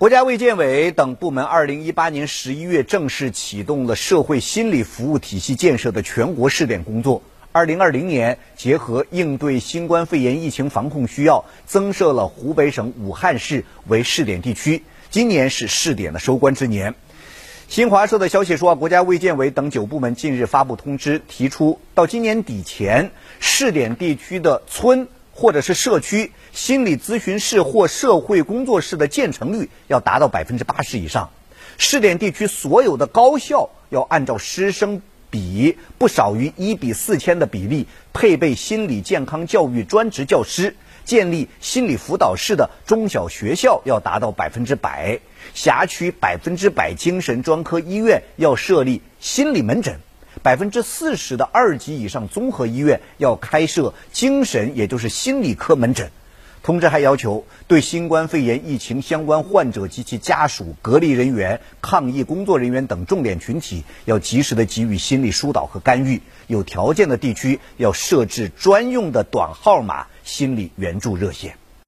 国家卫健委等部门二零一八年十一月正式启动了社会心理服务体系建设的全国试点工作。二零二零年，结合应对新冠肺炎疫情防控需要，增设了湖北省武汉市为试点地区。今年是试点的收官之年。新华社的消息说，国家卫健委等九部门近日发布通知，提出到今年底前，试点地区的村。或者是社区心理咨询室或社会工作室的建成率要达到百分之八十以上，试点地区所有的高校要按照师生比不少于一比四千的比例配备心理健康教育专职教师，建立心理辅导室的中小学校要达到百分之百，辖区百分之百精神专科医院要设立心理门诊。百分之四十的二级以上综合医院要开设精神，也就是心理科门诊。通知还要求，对新冠肺炎疫情相关患者及其家属、隔离人员、抗疫工作人员等重点群体，要及时的给予心理疏导和干预。有条件的地区要设置专用的短号码心理援助热线。